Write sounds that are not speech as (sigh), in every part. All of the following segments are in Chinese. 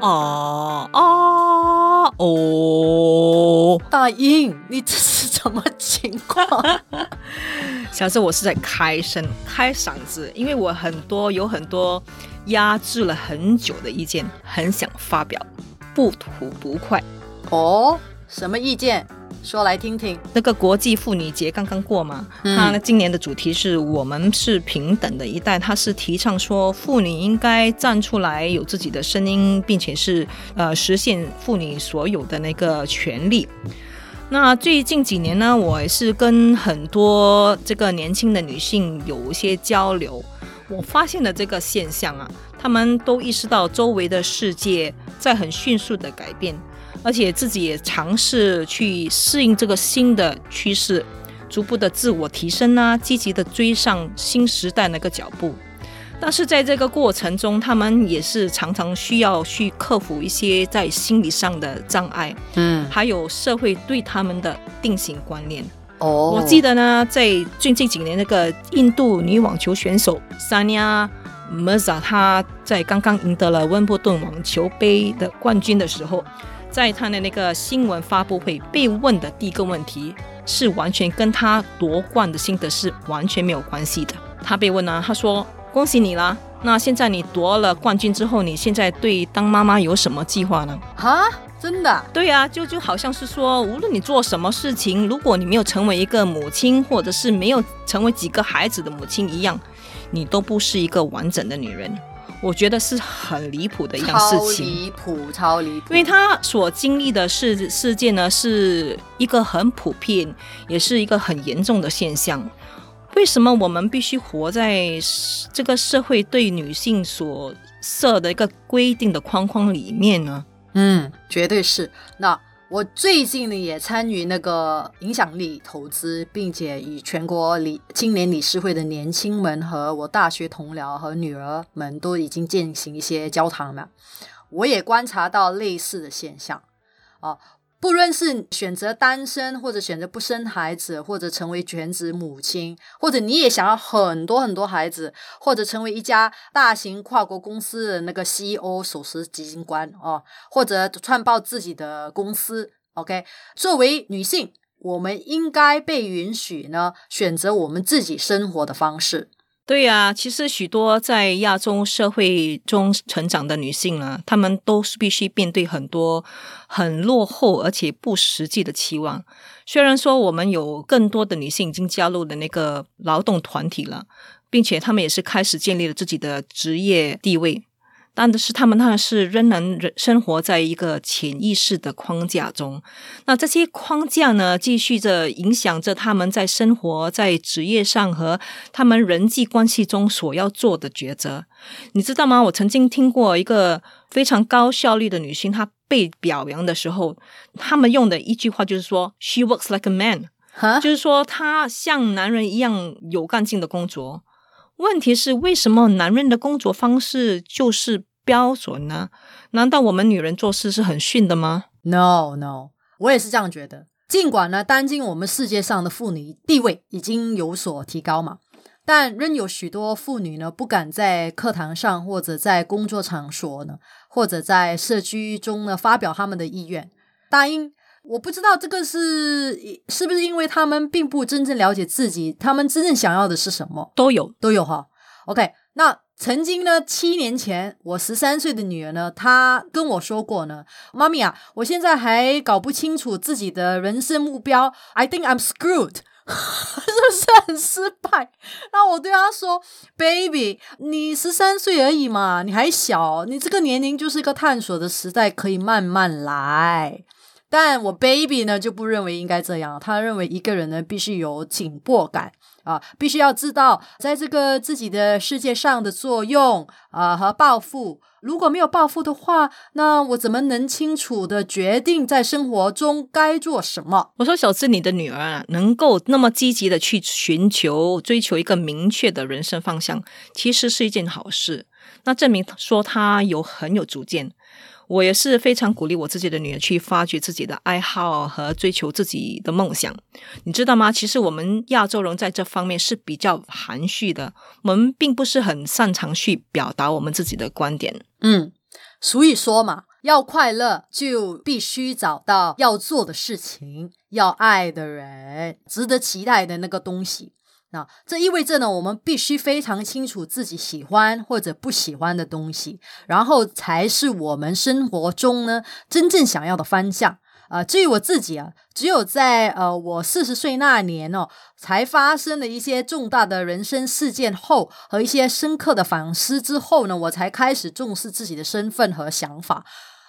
啊啊哦！大英，你这是什么情况？(laughs) 小时候我是在开声、开嗓子，因为我很多有很多压制了很久的意见，很想发表，不吐不快。哦，什么意见？说来听听。那个国际妇女节刚刚过嘛，嗯它呢今年的主题是我们是平等的一代，它是提倡说妇女应该站出来，有自己的声音，并且是呃实现妇女所有的那个权利。那最近几年呢，我也是跟很多这个年轻的女性有一些交流，我发现了这个现象啊，她们都意识到周围的世界在很迅速的改变，而且自己也尝试去适应这个新的趋势，逐步的自我提升啊，积极的追上新时代那个脚步。但是在这个过程中，他们也是常常需要去克服一些在心理上的障碍，嗯，还有社会对他们的定型观念。哦，我记得呢，在最近几年那个印度女网球选手 Sania Mirza，她在刚刚赢得了温布顿网球杯的冠军的时候，在他的那个新闻发布会被问的第一个问题是完全跟他夺冠的心得是完全没有关系的。他被问呢，他说：“恭喜你啦！那现在你夺了冠军之后，你现在对当妈妈有什么计划呢？”啊，真的？对啊、就就好像是说，无论你做什么事情，如果你没有成为一个母亲，或者是没有成为几个孩子的母亲一样，你都不是一个完整的女人。我觉得是很离谱的一件事情。离谱，超离谱！因为他所经历的事事件呢，是一个很普遍，也是一个很严重的现象。为什么我们必须活在这个社会对女性所设的一个规定的框框里面呢？嗯，绝对是。那我最近呢也参与那个影响力投资，并且与全国理青年理事会的年轻们和我大学同僚和女儿们都已经进行一些交谈了。我也观察到类似的现象啊。不论是选择单身，或者选择不生孩子，或者成为全职母亲，或者你也想要很多很多孩子，或者成为一家大型跨国公司的那个 CEO 首席基金官哦，或者创办自己的公司。OK，作为女性，我们应该被允许呢选择我们自己生活的方式。对呀、其实许多在亚洲社会中成长的女性呢，她们都是必须面对很多很落后而且不实际的期望。虽然说我们有更多的女性已经加入了那个劳动团体了，并且她们也是开始建立了自己的职业地位，但是他们那是仍然人生活在一个潜意识的框架中。那这些框架呢，继续着影响着他们在生活、在职业上和他们人际关系中所要做的抉择。你知道吗？我曾经听过一个非常高效率的女性，她被表扬的时候，他们用的一句话就是说：“She works like a man”，哈，就是说她像男人一样有干劲的工作。问题是，为什么男人的工作方式就是标准呢？难道我们女人做事是很逊的吗？No No，我也是这样觉得。尽管呢，当今我们世界上的妇女地位已经有所提高嘛，但仍有许多妇女呢不敢在课堂上，或者在工作场所呢，或者在社区中呢发表他们的意愿。大英，我不知道这个是是不是因为他们并不真正了解自己，他们真正想要的是什么。都有。都有哈。OK，那曾经呢，七年前，我十三岁的女儿呢，她跟我说过呢，妈咪啊，我现在还搞不清楚自己的人生目标，I think I'm screwed。(laughs) 是不是很失败？那我对她说：“Baby，你十三岁而已嘛，你还小，你这个年龄就是一个探索的时代，可以慢慢来。”但我 baby 呢就不认为应该这样，他认为一个人呢必须有紧迫感啊，必须要知道在这个自己的世界上的作用啊和抱负。如果没有抱负的话，那我怎么能清楚的决定在生活中该做什么？我说，小智，你的女儿啊，能够那么积极的去寻求、追求一个明确的人生方向，其实是一件好事。那证明说她有很有主见。我也是非常鼓励我自己的女儿去发掘自己的爱好和追求自己的梦想。你知道吗？其实我们亚洲人在这方面是比较含蓄的，我们并不是很擅长去表达我们自己的观点。嗯，所以说嘛，要快乐，就必须找到要做的事情，要爱的人，值得期待的那个东西。那这意味着呢，我们必须非常清楚自己喜欢或者不喜欢的东西，然后才是我们生活中呢真正想要的方向。啊，至于我自己啊，只有在呃我四十岁那年哦，才发生了一些重大的人生事件后和一些深刻的反思之后呢，我才开始重视自己的身份和想法，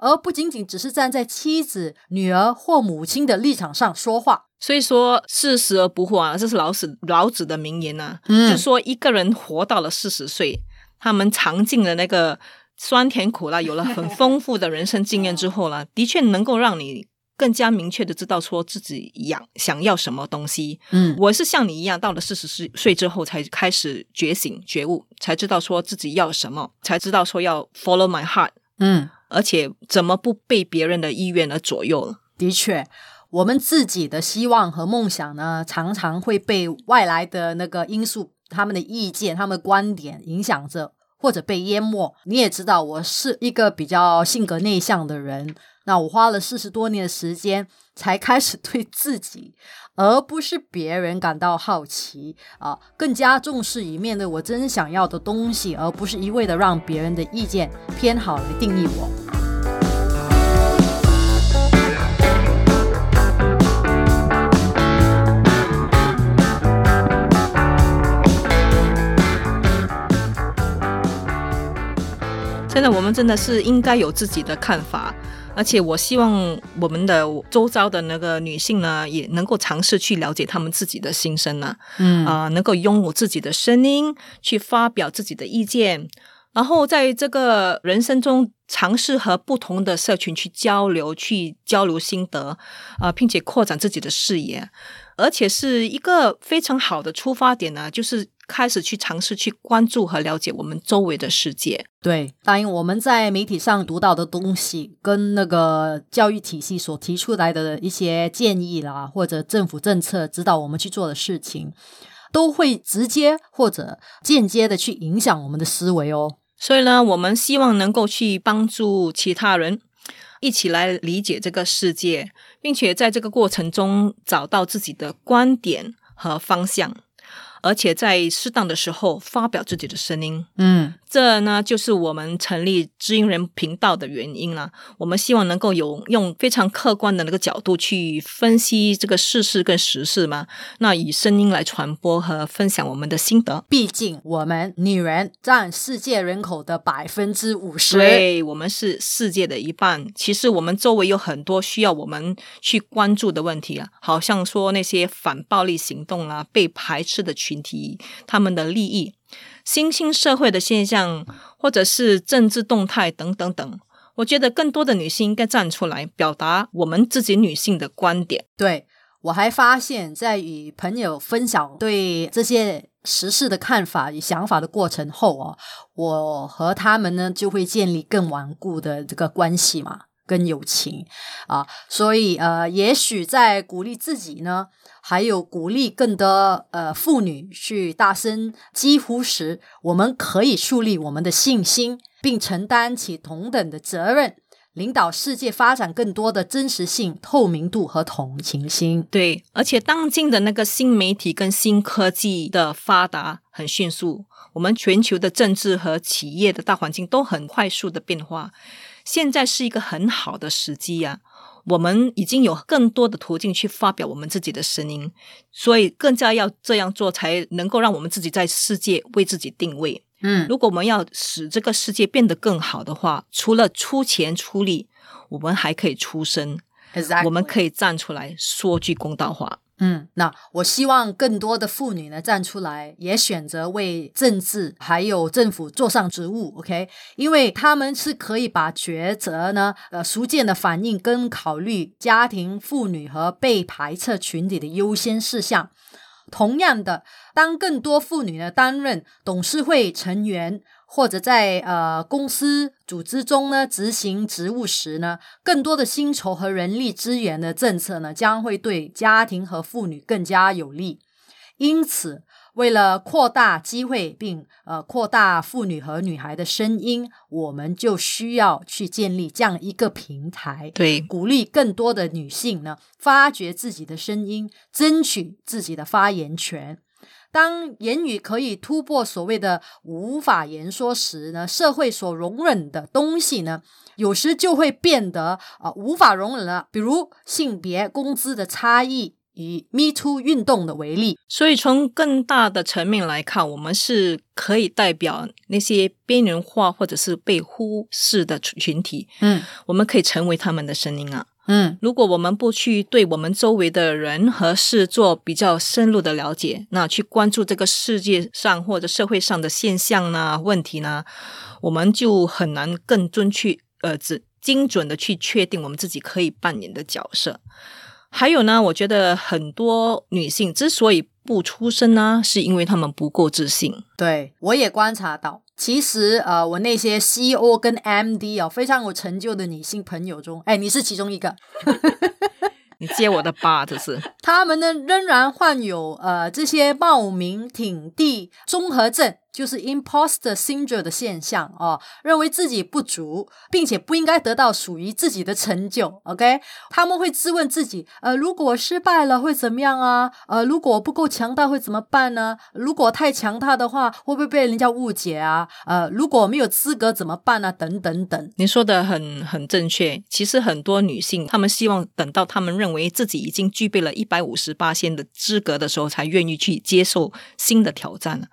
而不仅仅只是站在妻子、女儿或母亲的立场上说话。所以说，四十而不惑啊，这是老子老子的名言呐、嗯就说一个人活到了四十岁，他们尝尽了那个酸甜苦辣，有了很 (laughs) 丰富的人生经验之后呢，的确能够让你更加明确的知道说自己想想要什么东西。嗯我是像你一样，到了四十岁岁之后才开始觉醒觉悟，才知道说自己要什么，才知道说要 follow my heart，嗯，而且怎么不被别人的意愿而左右了。的确。我们自己的希望和梦想呢，常常会被外来的那个因素、他们的意见、他们的观点影响着，或者被淹没。你也知道，我是一个比较性格内向的人，那我花了四十多年的时间，才开始对自己，而不是别人感到好奇啊，更加重视以面对我真想要的东西，而不是一味的让别人的意见偏好来定义我。现在我们真的是应该有自己的看法，而且我希望我们的周遭的那个女性呢，也能够尝试去了解她们自己的心声呢，嗯。啊、能够拥有自己的声音，去发表自己的意见，然后在这个人生中尝试和不同的社群去交流，去交流心得，啊、并且扩展自己的视野，而且是一个非常好的出发点呢，就是开始去尝试去关注和了解我们周围的世界。对，答应我们在媒体上读到的东西，跟那个教育体系所提出来的一些建议啦，或者政府政策指导我们去做的事情，都会直接或者间接的去影响我们的思维哦。所以呢，我们希望能够去帮助其他人，一起来理解这个世界，并且在这个过程中找到自己的观点和方向，而且在适当的时候发表自己的声音。嗯这呢，就是我们成立知音人频道的原因啦。我们希望能够有用非常客观的那个角度去分析这个事事跟时事嘛，那以声音来传播和分享我们的心得。毕竟我们女人占世界人口的百分之五十。对，我们是世界的一半。其实我们周围有很多需要我们去关注的问题啊，好像说那些反暴力行动啦、被排斥的群体，他们的利益、新兴社会的现象，或者是政治动态等等等。我觉得更多的女性应该站出来，表达我们自己女性的观点。对我还发现，在与朋友分享对这些时事的看法与想法的过程后哦，我和他们呢就会建立更顽固的这个关系嘛，跟友情啊，所以呃，也许在鼓励自己呢，还有鼓励更多呃妇女去大声疾呼时，我们可以树立我们的信心，并承担起同等的责任。领导世界发展更多的真实性、透明度和同情心。对，而且当今的那个新媒体跟新科技的发达很迅速，我们全球的政治和企业的大环境都很快速的变化。现在是一个很好的时机呀、我们已经有更多的途径去发表我们自己的声音，所以更加要这样做，才能够让我们自己在世界为自己定位。嗯，如果我们要使这个世界变得更好的话，除了出钱出力，我们还可以出声我们可以站出来说句公道话。嗯，那我希望更多的妇女呢站出来，也选择为政治还有政府做上职务，OK？因为他们是可以把抉择呢，呃，逐渐的反映跟考虑家庭、妇女和被排斥群体的优先事项。同样的，当更多妇女呢担任董事会成员，或者在呃公司组织中呢执行职务时呢，更多的薪酬和人力资源的政策呢，将会对家庭和妇女更加有利。因此，为了扩大机会并呃扩大妇女和女孩的声音，我们就需要去建立这样一个平台，对，鼓励更多的女性呢发掘自己的声音，争取自己的发言权。当言语可以突破所谓的无法言说时呢，社会所容忍的东西呢，有时就会变得啊、无法容忍了。比如性别、工资的差异，以 Me Too 运动的为例。所以从更大的层面来看，我们是可以代表那些边缘化或者是被忽视的群体，嗯我们可以成为他们的声音啊。嗯如果我们不去对我们周围的人和事做比较深入的了解，那去关注这个世界上或者社会上的现象呢、问题呢，我们就很难更准确、呃，只精准的去确定我们自己可以扮演的角色。还有呢，我觉得很多女性之所以不出声呢，是因为他们不够自信。对，我也观察到，其实呃，我那些 CEO 跟 MD 哦，非常有成就的女性朋友中，哎，你是其中一个。(laughs) 你接我的吧，这是他们呢仍然患有呃这些冒名挺地综合症，就是 imposter syndrome 的现象哦，认为自己不足，并且不应该得到属于自己的成就。OK，他们会质问自己，呃，如果失败了会怎么样啊？呃，如果不够强大会怎么办呢？如果太强大的话，会不会被人家误解啊？呃，如果没有资格怎么办呢、等等等。你说的很很正确。其实很多女性，她们希望等到她们认为自己已经具备了一百五十八线的资格的时候，才愿意去接受新的挑战。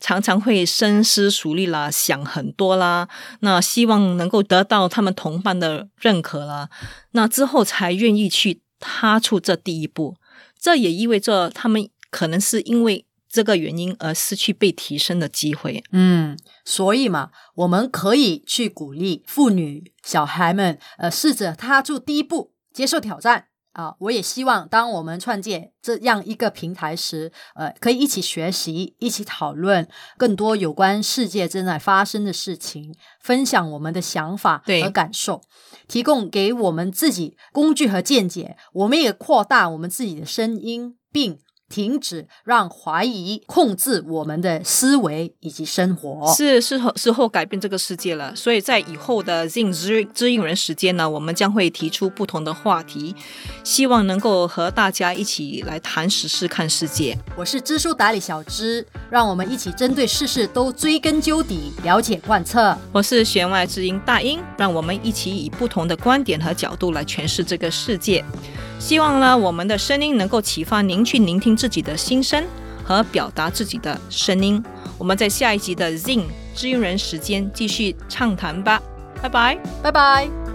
常常会深思熟虑啦，想很多啦，那希望能够得到他们同伴的认可啦，那之后才愿意去踏出这第一步。这也意味着他们可能是因为这个原因而失去被提升的机会。嗯，所以嘛，我们可以去鼓励妇女、小孩们，呃，试着踏出第一步，接受挑战。啊，我也希望，当我们创建这样一个平台时，呃，可以一起学习，一起讨论更多有关世界正在发生的事情，分享我们的想法和感受，提供给我们自己工具和见解。我们也扩大我们自己的声音，并停止让怀疑控制我们的思维以及生活。是时候时候改变这个世界了，所以在以后的 Zing 知知音人时间呢，我们将会提出不同的话题，希望能够和大家一起来谈时事、看世界。我是知书达理小知，让我们一起针对事事都追根究底，了解贯彻。我是弦外之音大英，让我们一起以不同的观点和角度来诠释这个世界。希望呢，我们的声音能够启发您去聆听自己的心声和表达自己的声音。我们在下一集的 Zing 知音人时间继续畅谈吧，拜拜。拜拜。